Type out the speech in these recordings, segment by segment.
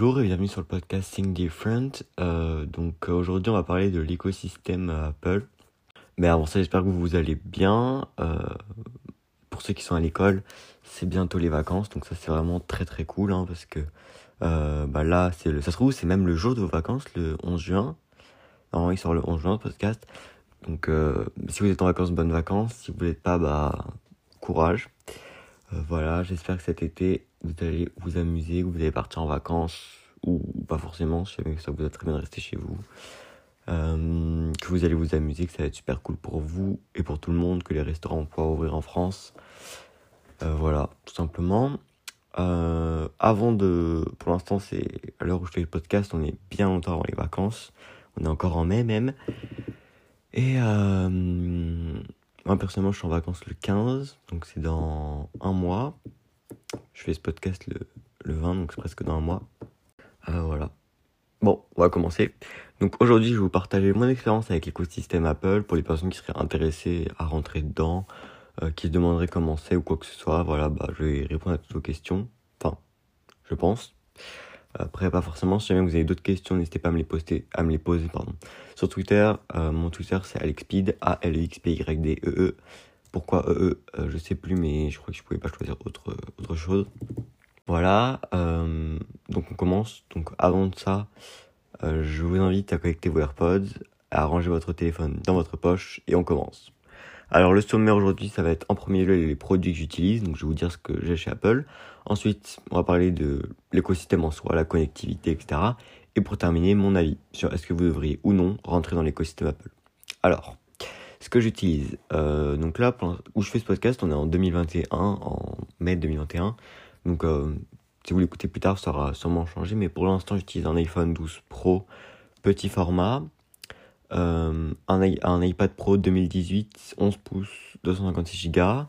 Bonjour et bienvenue sur le podcast Think Different. Euh, donc euh, aujourd'hui on va parler de l'écosystème Apple. Mais avant ça j'espère que vous allez bien. Euh, pour ceux qui sont à l'école, c'est bientôt les vacances, donc ça c'est vraiment très très cool hein, parce que bah là c'est le, ça se trouve c'est même le jour de vos vacances, le 11 juin. Normalement il sort le 11 juin le podcast. Donc si vous êtes en vacances, bonnes vacances. Si vous n'êtes pas, bah courage. voilà, j'espère que cet été vous allez vous amuser, vous allez partir en vacances, ou, pas forcément, que ça vous a très bien de rester chez vous. Euh, que vous allez vous amuser, que ça va être super cool pour vous et pour tout le monde, que les restaurants vont pouvoir ouvrir en France. Euh, voilà, tout simplement. Euh, avant de. Pour l'instant, c'est à l'heure où je fais le podcast, on est bien longtemps avant les vacances. On est encore en mai même. Et moi, personnellement, je suis en vacances le 15, donc c'est dans un mois. Je fais ce podcast le, le 20, donc c'est presque dans un mois. Euh, voilà. Bon, on va commencer. Donc aujourd'hui, je vais vous partager mon expérience avec l'écosystème Apple pour les personnes qui seraient intéressées à rentrer dedans, euh, qui se demanderaient comment c'est ou quoi que ce soit. Voilà, bah, je vais répondre à toutes vos questions. Enfin, je pense. Après, pas forcément. Si jamais vous avez d'autres questions, n'hésitez pas à me les poster, à me les poser, pardon. Sur Twitter, euh, mon Twitter c'est Alexpid, A-L-E-X-P-Y-D-E-E. Pourquoi EE euh, Je sais plus, mais je crois que je pouvais pas choisir autre, autre chose. Voilà, euh, donc on commence. Donc avant de ça, euh, je vous invite à connecter vos AirPods, à ranger votre téléphone dans votre poche et on commence. Alors le sommaire aujourd'hui, ça va être en premier lieu les produits que j'utilise, donc je vais vous dire ce que j'ai chez Apple. Ensuite, on va parler de l'écosystème en soi, la connectivité, etc. Et pour terminer, mon avis sur est-ce que vous devriez ou non rentrer dans l'écosystème Apple. Alors, ce que j'utilise. Euh, donc là, où je fais ce podcast, on est en 2021, en mai 2021. Donc euh, si vous l'écoutez plus tard, ça aura sûrement changé. Mais pour l'instant, j'utilise un iPhone 12 Pro petit format. Euh, un, un, iPad Pro 2018, 11 pouces, 256 Go.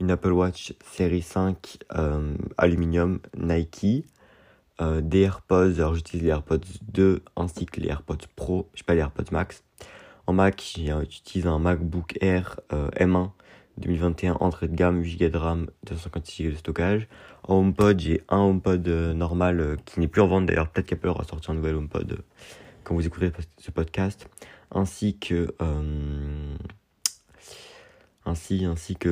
Une Apple Watch série 5 aluminium Nike. des AirPods, alors j'utilise les AirPods 2 ainsi que les AirPods Pro, je sais pas les AirPods Max. Mac, j'utilise un MacBook Air euh, M1 2021 entrée de gamme, 8 Go de RAM, 256 Go de stockage. En HomePod, j'ai un HomePod euh, normal euh, qui n'est plus en vente d'ailleurs. Peut-être qu'Apple aura sorti un nouvel HomePod quand vous écouterez ce podcast, ainsi que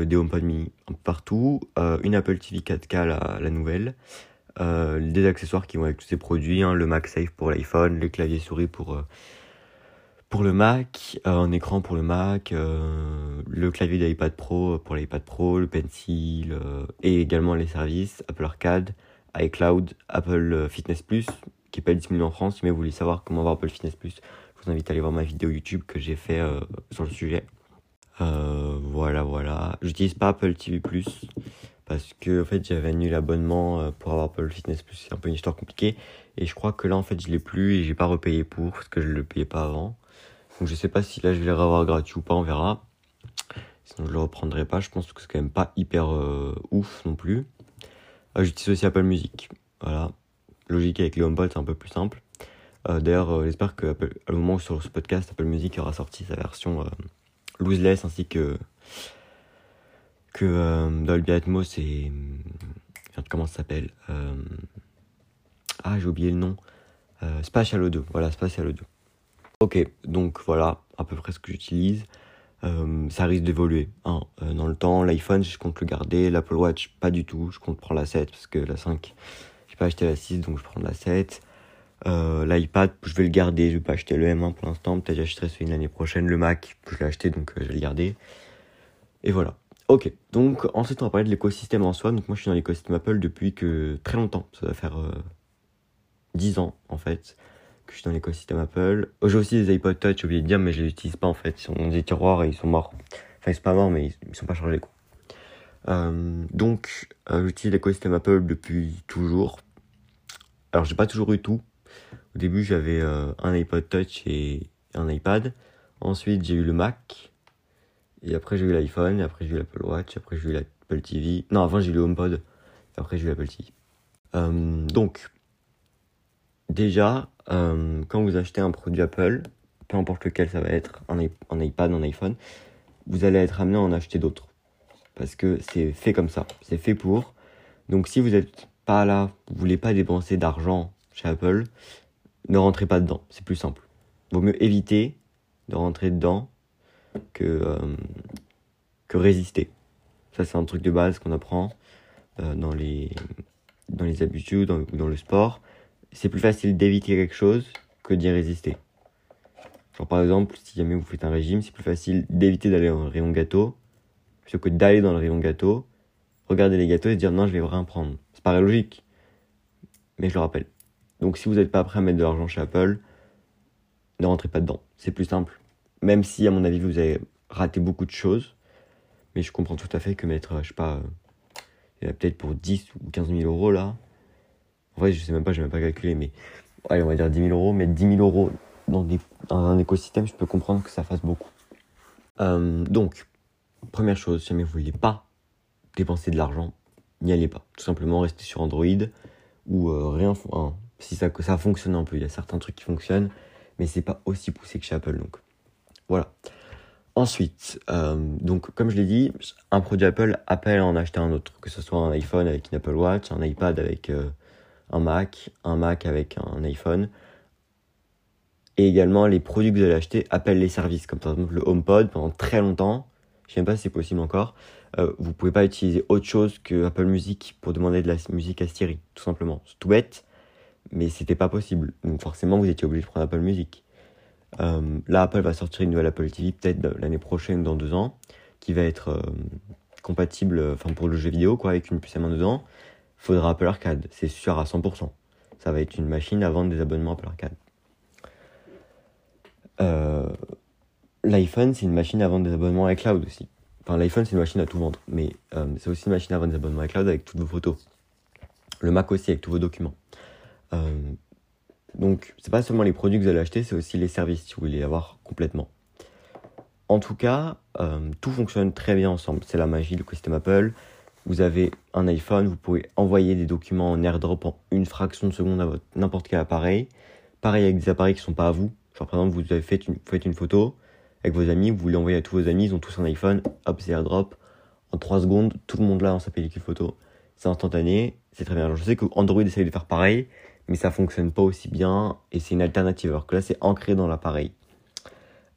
des HomePod mini partout, une Apple TV 4K la, nouvelle. des accessoires qui vont avec tous ces produits, hein, le MagSafe pour l'iPhone, les claviers souris pour pour le Mac, euh, un écran pour le Mac, euh, le clavier d'iPad Pro pour l'iPad Pro, le Pencil euh, et également les services Apple Arcade, iCloud, Apple Fitness Plus qui est pas disponible en France. mais vous voulez savoir comment avoir Apple Fitness Plus, je vous invite à aller voir ma vidéo YouTube que j'ai fait sur le sujet. voilà, voilà. J'utilise pas Apple TV Plus parce que en fait j'avais annulé l'abonnement pour avoir Apple Fitness Plus. C'est un peu une histoire compliquée et je crois que là en fait je l'ai plus et j'ai pas repayé pour parce que je le payais pas avant. Donc je sais pas si là je vais les revoir gratuit ou pas, on verra. Sinon je le reprendrai pas, je pense que c'est quand même pas hyper euh, ouf non plus. Euh, J'utilise aussi Apple Music. Voilà. Logique avec les HomePod, c'est un peu plus simple. Euh, D'ailleurs, euh, j'espère que Apple, à le moment où sur ce podcast, Apple Music aura sorti sa version looseless ainsi que que Dolby Atmos et comment ça s'appelle Ah, j'ai oublié le nom. Spatial Audio. Voilà, Spatial Audio. Ok, donc voilà à peu près ce que j'utilise. Euh, ça risque d'évoluer hein. Euh, dans le temps. L'iPhone, je compte le garder. L'Apple Watch, pas du tout. Je compte prendre la 7 parce que la 5, j'ai pas acheté la 6 donc je prends la 7. Euh, L'iPad, je vais le garder. Je vais pas acheter le M1 pour l'instant. Peut-être j'achèterai celui l'année prochaine. Le Mac, je l'ai acheté donc je vais le garder. Et voilà. Ok, donc ensuite on va parler de l'écosystème en soi. Donc moi je suis dans l'écosystème Apple depuis que très longtemps. Ça va faire 10 ans en fait je suis dans l'écosystème Apple. J'ai aussi des iPod Touch, j'ai oublié de dire, mais je les utilise pas en fait. Ils sont dans des tiroirs et ils sont morts. Enfin, ils sont pas morts, mais ils, sont pas chargés. Euh, donc, euh, j'utilise l'écosystème Apple depuis toujours. Alors, j'ai pas toujours eu tout. Au début, j'avais euh, un iPod Touch et un iPad. Ensuite, j'ai eu le Mac. Et après, j'ai eu l'iPhone. Après, j'ai eu l'Apple Watch. Après, j'ai eu l'Apple TV. Non, avant, j'ai eu le HomePod. Et après, j'ai eu l'Apple TV. donc, déjà, euh, quand vous achetez un produit Apple, peu importe lequel ça va être, un, iPad, un iPhone, vous allez être amené à en acheter d'autres. Parce que c'est fait comme ça, c'est fait pour. Donc si vous n'êtes pas là, vous voulez pas dépenser d'argent chez Apple, ne rentrez pas dedans. C'est plus simple. Vaut mieux éviter de rentrer dedans que, euh, que résister. Ça, c'est un truc de base qu'on apprend euh, dans, les, dans les habitudes ou dans le sport. C'est plus facile d'éviter quelque chose que d'y résister. Genre, par exemple, si jamais vous faites un régime, c'est plus facile d'éviter d'aller dans le rayon gâteau plutôt que d'aller dans le rayon gâteau, regarder les gâteaux et se dire non, je vais rien prendre. Ça paraît logique, mais je le rappelle. Donc, si vous n'êtes pas prêt à mettre de l'argent chez Apple, ne rentrez pas dedans. C'est plus simple. Même si, à mon avis, vous avez raté beaucoup de choses, mais je comprends tout à fait que mettre, je sais pas, a peut-être pour 10 ou 15 000 euros là. En vrai, je sais même pas, je n'ai même pas calculé, mais allez, on va dire 10 000 euros. Mettre 10 000 euros dans, des, dans un écosystème, je peux comprendre que ça fasse beaucoup. Euh, donc, première chose, si jamais vous voulez pas dépenser de l'argent, n'y allez pas. Tout simplement, restez sur Android ou euh, rien. Si ça, ça fonctionne un peu, il y a certains trucs qui fonctionnent, mais c'est pas aussi poussé que chez Apple. Donc, voilà. Ensuite, euh, donc comme je l'ai dit, un produit Apple appelle à en acheter un autre, que ce soit un iPhone avec une Apple Watch, un iPad avec un Mac, un Mac avec un iPhone. Et également, les produits que vous allez acheter appellent les services, comme par exemple le HomePod pendant très longtemps. Je ne sais même pas si c'est possible encore. Euh, vous pouvez pas utiliser autre chose que Apple Music pour demander de la musique à Siri, tout simplement. C'est tout bête, mais c'était pas possible. Donc forcément, vous étiez obligé de prendre Apple Music. Euh, là, Apple va sortir une nouvelle Apple TV, peut-être l'année prochaine, dans deux ans, qui va être euh, compatible, enfin pour le jeu vidéo, quoi, avec une puce à main dedans. Faudra Apple Arcade, c'est sûr à 100%. Ça va être une machine à vendre des abonnements Apple Arcade. Euh, L'iPhone, c'est une machine à vendre des abonnements iCloud aussi. Enfin, l'iPhone, c'est une machine à tout vendre, mais euh, c'est aussi une machine à vendre des abonnements iCloud avec toutes vos photos. Le Mac aussi avec tous vos documents. Euh, donc, c'est pas seulement les produits que vous allez acheter, c'est aussi les services si vous voulez les avoir complètement. En tout cas, tout fonctionne très bien ensemble. C'est la magie du l'écosystème Apple. Vous avez un iPhone, vous pouvez envoyer des documents en AirDrop en une fraction de seconde à votre n'importe quel appareil. Pareil avec des appareils qui sont pas à vous. Genre par exemple, vous avez fait une, faites une photo avec vos amis, vous voulez envoyer à tous vos amis, ils ont tous un iPhone, hop, c'est AirDrop. En 3 secondes, tout le monde là dans sa pellicule photo. C'est instantané, c'est très bien. Je sais que Android essaye de faire pareil, mais ça fonctionne pas aussi bien et c'est une alternative. Alors que là, c'est ancré dans l'appareil.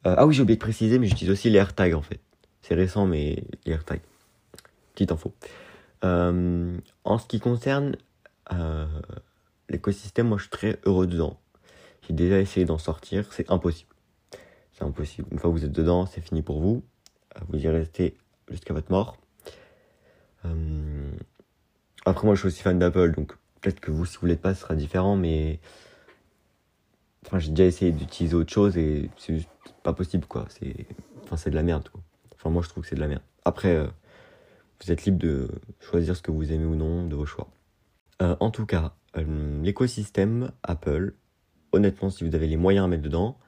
Euh, ah oui, j'ai oublié de préciser, mais j'utilise aussi les AirTags en fait. C'est récent, mais les AirTags. Petite info. Euh, en ce qui concerne euh, l'écosystème, moi je suis très heureux dedans. J'ai déjà essayé d'en sortir, c'est impossible. C'est impossible. Une fois que vous êtes dedans, c'est fini pour vous. Vous y restez jusqu'à votre mort. Après, moi je suis aussi fan d'Apple, donc peut-être que vous, si vous l'êtes pas, ce sera différent, mais. Enfin, j'ai déjà essayé d'utiliser autre chose et c'est juste pas possible, quoi. C'est. Enfin, c'est de la merde, quoi. Enfin, moi je trouve que c'est de la merde. Après vous êtes libre de choisir ce que vous aimez ou non de vos choix. Euh, en tout cas, euh, l'écosystème Apple, honnêtement, si vous avez les moyens à mettre dedans,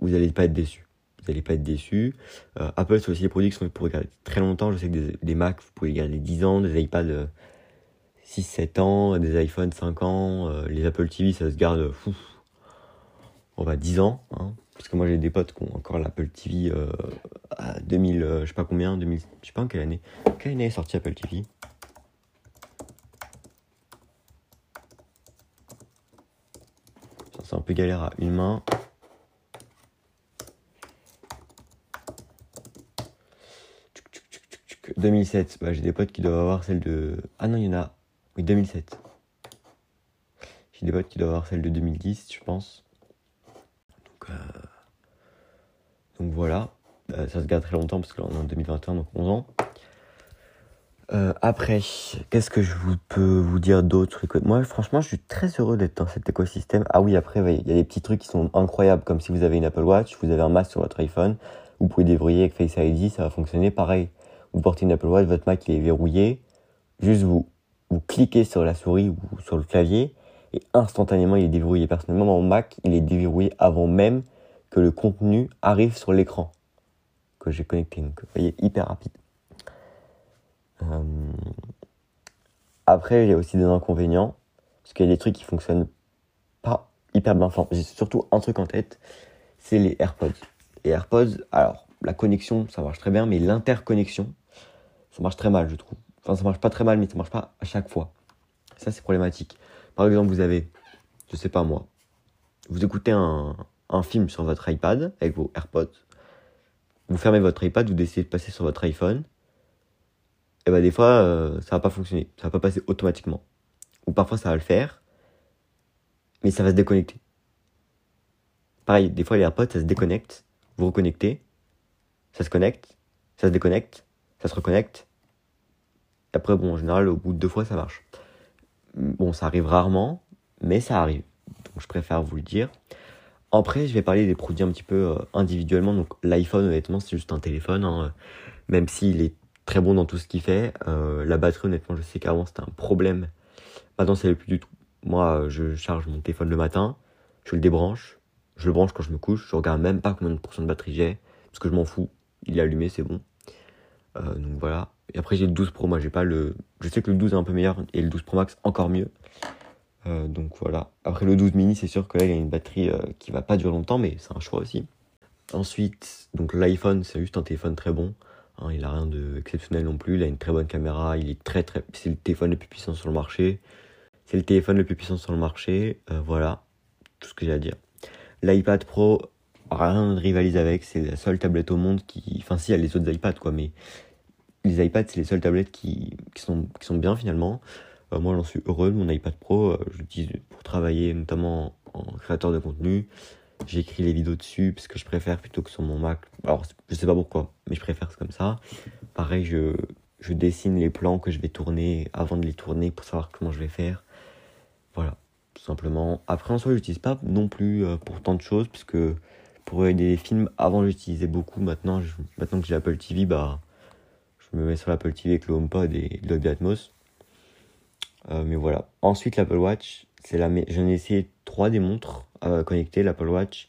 vous n'allez pas être déçu. Vous n'allez pas être déçu. Euh, Apple, c'est aussi des produits qui sont pour garder très longtemps. Je sais que des, Macs, vous pouvez les garder 10 ans, des iPads 6-7 ans, des iPhones 5 ans, les Apple TV, ça se garde fou, on va 10 ans. Hein. Parce que moi j'ai des potes qui ont encore l'Apple TV euh, à 2000, euh, je sais pas combien, 2000, je sais pas en quelle année. Quelle année est sorti Apple TV C'est un peu galère à une main. « 2007, bah, j'ai des potes qui doivent avoir celle de... Ah non, il y en a... Oui, 2007. J'ai des potes qui doivent avoir celle de 2010, je pense. Donc, euh, donc voilà, euh, ça se garde très longtemps parce que est en 2021, donc 11 ans. Euh, après, qu'est-ce que je peux vous dire d'autre Moi, franchement, je suis très heureux d'être dans cet écosystème. Ah oui, après, il y a des petits trucs qui sont incroyables, comme si vous avez une Apple Watch, vous avez un Mac sur votre iPhone, vous pouvez débrouiller avec Face ID, ça va fonctionner pareil. Vous portez une Apple Watch, votre Mac il est verrouillé, juste vous, vous cliquez sur la souris ou sur le clavier, et instantanément il est déverrouillé. Personnellement, mon Mac, il est déverrouillé avant même que le contenu arrive sur l'écran que j'ai connecté. Donc, vous voyez, hyper rapide. Euh, après, il y a aussi des inconvénients, parce qu'il y a des trucs qui fonctionnent pas hyper bien. Enfin, j'ai surtout un truc en tête, c'est les AirPods. Les AirPods, alors, la connexion, ça marche très bien, mais l'interconnexion, ça marche très mal, je trouve. Enfin, ça marche pas très mal, mais ça marche pas à chaque fois. Ça, c'est problématique. Par exemple, vous avez je sais pas moi, vous écoutez un, un film sur votre iPad avec vos AirPods, vous fermez votre iPad, vous décidez de passer sur votre iPhone, et bah des fois euh, ça va pas fonctionner, ça va pas passer automatiquement. Ou parfois ça va le faire, mais ça va se déconnecter. Pareil, des fois les AirPods ça se déconnecte, vous reconnectez, ça se connecte, ça se déconnecte, ça se reconnecte. Après bon en général au bout de deux fois ça marche. Bon ça arrive rarement, mais ça arrive. Donc je préfère vous le dire. Après, je vais parler des produits un petit peu euh, individuellement. Donc l'iPhone, honnêtement, c'est juste un téléphone. Hein. Même s'il est très bon dans tout ce qu'il fait. Euh, la batterie, honnêtement, je sais qu'avant c'était un problème. Maintenant, c'est plus du tout. Moi, je charge mon téléphone le matin, je le débranche, je le branche quand je me couche, je regarde même pas combien de pourcents de batterie j'ai, parce que je m'en fous. Il est allumé, c'est bon. Euh, donc voilà. Et après, j'ai le 12 Pro. Moi, j'ai pas le. Je sais que le 12 est un peu meilleur et le 12 Pro Max encore mieux. Euh, donc voilà. Après le 12 mini, c'est sûr que là, il a une batterie euh, qui va pas durer longtemps, mais c'est un choix aussi. Ensuite, donc l'iPhone, c'est juste un téléphone très bon. Hein, il a rien d'exceptionnel non plus. Il a une très bonne caméra. Il est très très. C'est le téléphone le plus puissant sur le marché. C'est le téléphone le plus puissant sur le marché. Euh, voilà, tout ce que j'ai à dire. L'iPad Pro, rien de rivalise avec. C'est la seule tablette au monde qui. Enfin, si, il y a les autres iPads quoi, mais les iPads, c'est les seules tablettes qui, qui, sont, qui sont bien finalement. Euh, moi, j'en suis heureux. Mon iPad Pro, euh, je l'utilise pour travailler, notamment en créateur de contenu. J'écris les vidéos dessus parce que je préfère plutôt que sur mon Mac. Alors, je sais pas pourquoi, mais je préfère comme ça. Pareil, je, je dessine les plans que je vais tourner avant de les tourner pour savoir comment je vais faire. Voilà, tout simplement. Après, en soi, j'utilise pas non plus euh, pour tant de choses puisque pour aider les films, avant j'utilisais beaucoup. Maintenant, maintenant que j'ai Apple TV, bah, je me mets sur l'Apple TV avec le HomePod et Dolby Atmos. Euh, mais voilà. Ensuite, l'Apple Watch, c'est la j'en ai essayé trois des montres euh, connectées, l'Apple Watch,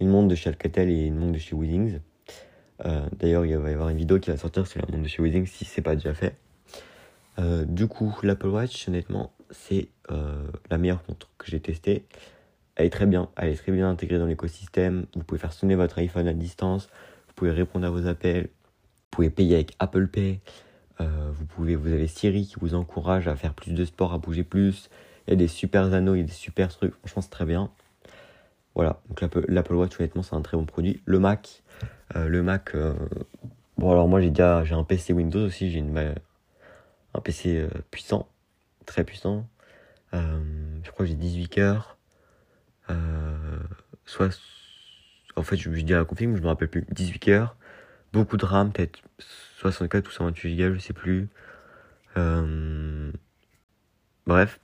une montre de chez Alcatel et une montre de chez Withings. Euh, d'ailleurs, il va y avoir une vidéo qui va sortir sur la montre de chez Withings si c'est pas déjà fait. du coup, l'Apple Watch, honnêtement, c'est la meilleure montre que j'ai testée. Elle est très bien, elle est très bien intégrée dans l'écosystème. Vous pouvez faire sonner votre iPhone à distance, vous pouvez répondre à vos appels, vous pouvez payer avec Apple Pay, euh, vous, pouvez, vous avez Siri qui vous encourage à faire plus de sport, à bouger plus. Il y a des super anneaux, il y a des super trucs. Franchement, c'est très bien. Voilà, donc l'Apple Watch, honnêtement, c'est un très bon produit. Le Mac, euh, le Mac, euh, bon, alors moi, j'ai déjà j'ai un PC Windows aussi, j'ai un PC puissant, très puissant. je crois que j'ai 18 cœurs. soit, en fait, je, je dis à la config, mais je me rappelle plus. 18 cœurs, beaucoup de RAM, peut-être 64 ou 128 Go, je sais plus. Euh, bref.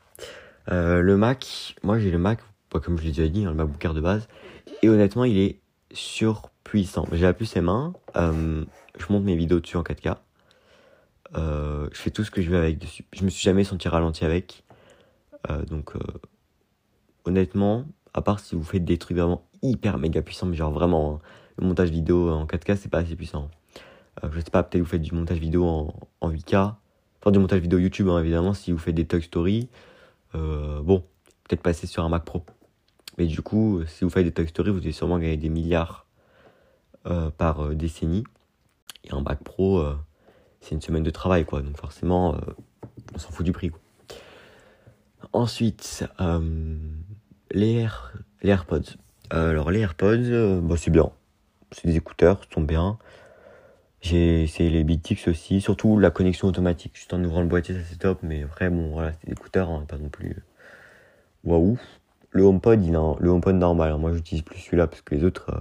Euh, le Mac, moi j'ai le Mac, comme je l'ai déjà dit, hein, le MacBook Air de base. Et honnêtement, il est surpuissant. J'ai la puce M1, euh, je monte mes vidéos dessus en 4K. je fais tout ce que je veux avec dessus. Je me suis jamais senti ralenti avec. donc, honnêtement, à part si vous faites des trucs vraiment hyper méga puissants, mais genre vraiment, hein, montage vidéo en 4K, c'est pas assez puissant. Euh, je sais pas, peut-être vous faites du montage vidéo en, en 8K. Enfin, du montage vidéo YouTube, hein, évidemment, si vous faites des Toy Story. Euh, bon, peut-être passer sur un Mac Pro. Mais du coup, si vous faites des Toy Story, vous allez sûrement gagner des milliards euh, par décennie. Et un Mac Pro, c'est une semaine de travail, quoi. Donc forcément, on s'en fout du prix, quoi. Ensuite, les, Air, les AirPods. alors les AirPods, bah, c'est bien. C'est des écouteurs, sont bien. J'ai essayé les Beatix aussi, surtout la connexion automatique. Juste en ouvrant le boîtier, ça c'est top, mais après, bon, voilà, c'est des écouteurs, hein, pas non plus. Waouh! Le HomePod, il a le HomePod normal. Hein. Moi, j'utilise plus celui-là parce que les autres, euh,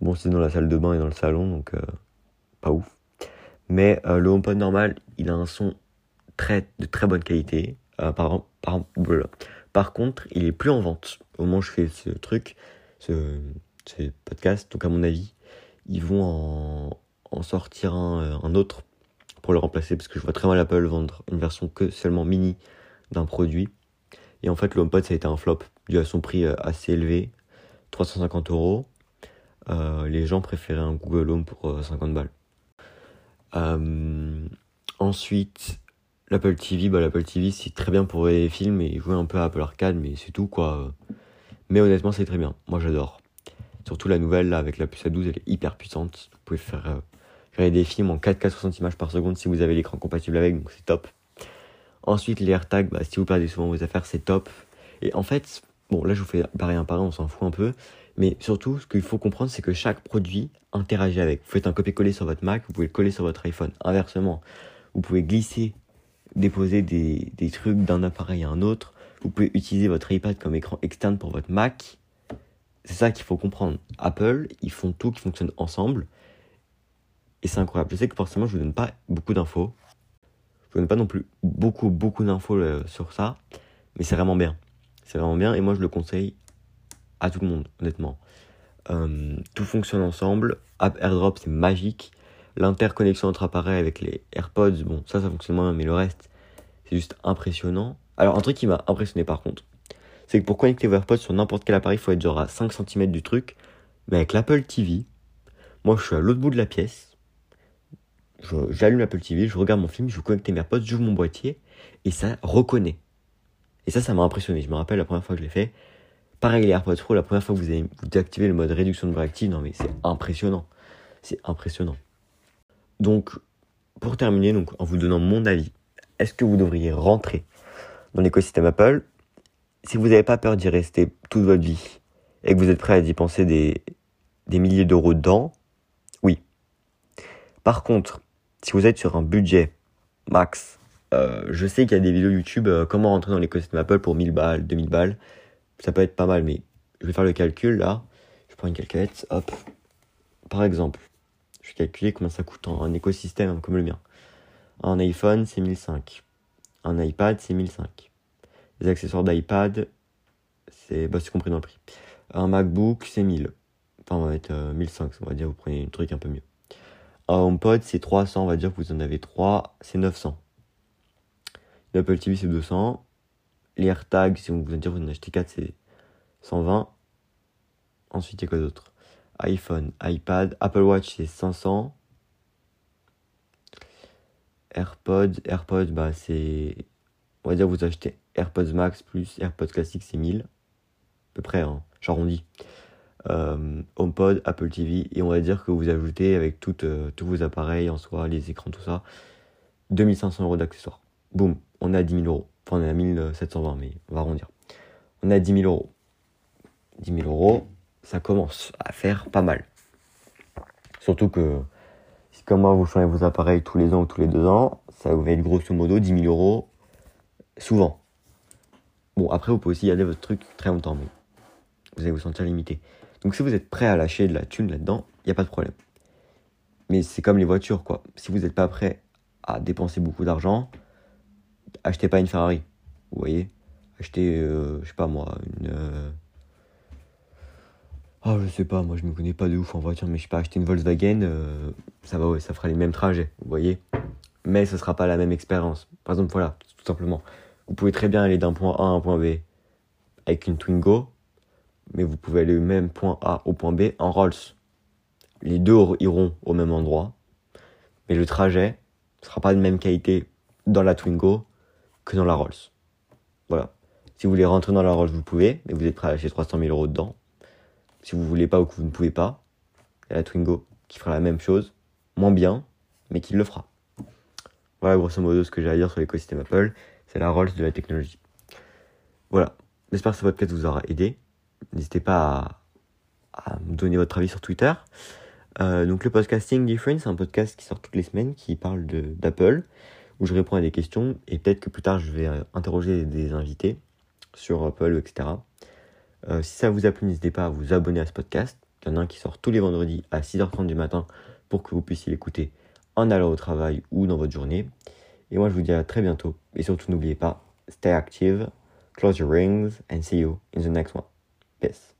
bon, c'est dans la salle de bain et dans le salon, donc euh, pas ouf. Mais euh, le HomePod normal, il a un son très, de très bonne qualité. par, par, par contre, il est plus en vente. Au moment où je fais ce truc, ce, ce podcast, donc à mon avis, ils vont en, en sortir euh, un, autre pour le remplacer parce que je vois très mal Apple vendre une version que seulement mini d'un produit. Et en fait, le HomePod, ça a été un flop dû à son prix euh, assez élevé, 350 euros. Euh, les gens préféraient un Google Home pour 50 balles. ensuite, l'Apple TV, bah, l'Apple TV c'est très bien pour les films et jouer un peu à Apple Arcade, mais c'est tout quoi. Mais honnêtement, c'est très bien. Moi, j'adore. Surtout la nouvelle là avec la puce A12, elle est hyper puissante. Vous pouvez faire Regardez des films en 4K 60 images par seconde si vous avez l'écran compatible avec, donc c'est top. Ensuite, les AirTags, bah, si vous perdez souvent vos affaires, c'est top. Et en fait, bon, là je vous fais pareil un par on s'en fout un peu. Mais surtout, ce qu'il faut comprendre, c'est que chaque produit interagit avec. Vous faites un copier-coller sur votre Mac, vous pouvez le coller sur votre iPhone. Inversement, vous pouvez glisser, déposer des, des trucs d'un appareil à un autre. Vous pouvez utiliser votre iPad comme écran externe pour votre Mac. C'est ça qu'il faut comprendre. Apple, ils font tout qui fonctionne ensemble. Et c'est incroyable. Je sais que forcément, je vous donne pas beaucoup d'infos. Je vous donne pas non plus beaucoup, beaucoup d'infos euh, sur ça. Mais c'est vraiment bien. C'est vraiment bien. Et moi, je le conseille à tout le monde, honnêtement. Euh, tout fonctionne ensemble. App AirDrop, c'est magique. L'interconnexion entre appareils avec les AirPods, bon, ça, ça fonctionne moins, mais le reste, c'est juste impressionnant. Alors, un truc qui m'a impressionné par contre, c'est que pour connecter vos AirPods sur n'importe quel appareil, il faut être genre à 5 cm du truc. Mais avec l'Apple TV, moi, je suis à l'autre bout de la pièce. J'allume l'Apple TV, je regarde mon film, je connecte mes AirPods, j'ouvre mon boîtier et ça reconnaît. Et ça, ça m'a impressionné. Je me rappelle la première fois que je l'ai fait. Pareil, les AirPods Pro, la première fois que vous avez activé le mode réduction de bruit active, non mais c'est impressionnant. C'est impressionnant. Donc, pour terminer, en vous donnant mon avis, est-ce que vous devriez rentrer dans l'écosystème Apple Si vous n'avez pas peur d'y rester toute votre vie et que vous êtes prêt à y penser des, des milliers d'euros dedans, oui. Par contre, si vous êtes sur un budget max, euh, je sais qu'il y a des vidéos YouTube, euh, comment rentrer dans l'écosystème Apple pour 1000 balles, 2000 balles ça peut être pas mal, mais je vais faire le calcul là. Je prends une calculette, hop. Par exemple, je vais calculer combien ça coûte en un écosystème comme le mien. Un iPhone, c'est 1005. Un iPad, c'est 1005. Les accessoires d'iPad, c'est bah, compris dans le prix. Un MacBook, c'est 1000. Enfin, on va mettre 1500, on va dire, vous prenez un truc un peu mieux. Un HomePod, c'est 300, on va dire que vous en avez 3, c'est 900. L'Apple TV, c'est 200 les AirTags, si vous dire vous en achetez 4, c'est 120. Ensuite, il y a quoi d'autre? iPhone, iPad, Apple Watch, c'est 500. AirPods, AirPods, bah c'est. On va dire vous achetez AirPods Max plus AirPods classique, c'est 1000. À peu près, hein, j'arrondis. Euh, HomePod, Apple TV, et on va dire que vous ajoutez avec euh, tous vos appareils en soi, les écrans, tout ça, 2500 euros d'accessoires. Boum, on est à 10 000 euros. Enfin, on est à 1720, mais on va arrondir. On est à 10 000 euros. 10 000 euros, ça commence à faire pas mal. Surtout que si comme moi vous changez vos appareils tous les ans ou tous les deux ans, ça va être grosso modo 10 000 euros souvent. Bon, après vous pouvez aussi y aller votre truc très longtemps, mais vous allez vous sentir limité. Donc si vous êtes prêt à lâcher de la thune là-dedans, il n'y a pas de problème. Mais c'est comme les voitures, quoi. Si vous n'êtes pas prêt à dépenser beaucoup d'argent, achetez pas une Ferrari. Vous voyez? Achetez, euh, je sais pas moi, une. Oh, je sais pas, moi je me connais pas de ouf en voiture, mais je sais pas, acheter une Volkswagen, euh, ça va, ouais, ça fera les mêmes trajets, vous voyez? Mais ce sera pas la même expérience. Par exemple, voilà, tout simplement. Vous pouvez très bien aller d'un point A à un point B avec une Twingo, mais vous pouvez aller du même point A au point B en Rolls. Les deux iront au même endroit, mais le trajet ne sera pas de même qualité dans la Twingo que dans la Rolls. Voilà. Si vous voulez rentrer dans la Rolls, vous pouvez, mais vous êtes prêt à lâcher 300 000 euros dedans. Si vous voulez pas ou que vous ne pouvez pas, il y a la Twingo qui fera la même chose, moins bien, mais qui le fera. Voilà grosso modo ce que j'ai à dire sur l'écosystème Apple. C'est la Rolls de la technologie. Voilà. J'espère que ce podcast vous aura aidé. N'hésitez pas à, me donner votre avis sur Twitter. Euh, donc le podcasting Different, c'est un podcast qui sort toutes les semaines qui parle d'Apple, où je réponds à des questions et peut-être que plus tard je vais euh, interroger des invités sur Apple, etc. Euh, si ça vous a plu, n'hésitez pas à vous abonner à ce podcast. Il y en a un qui sort tous les vendredis à 6h30 du matin pour que vous puissiez l'écouter en allant au travail ou dans votre journée. Et moi, je vous dis à très bientôt. Et surtout, n'oubliez pas, stay active, close your rings, and see you in the next one. Peace.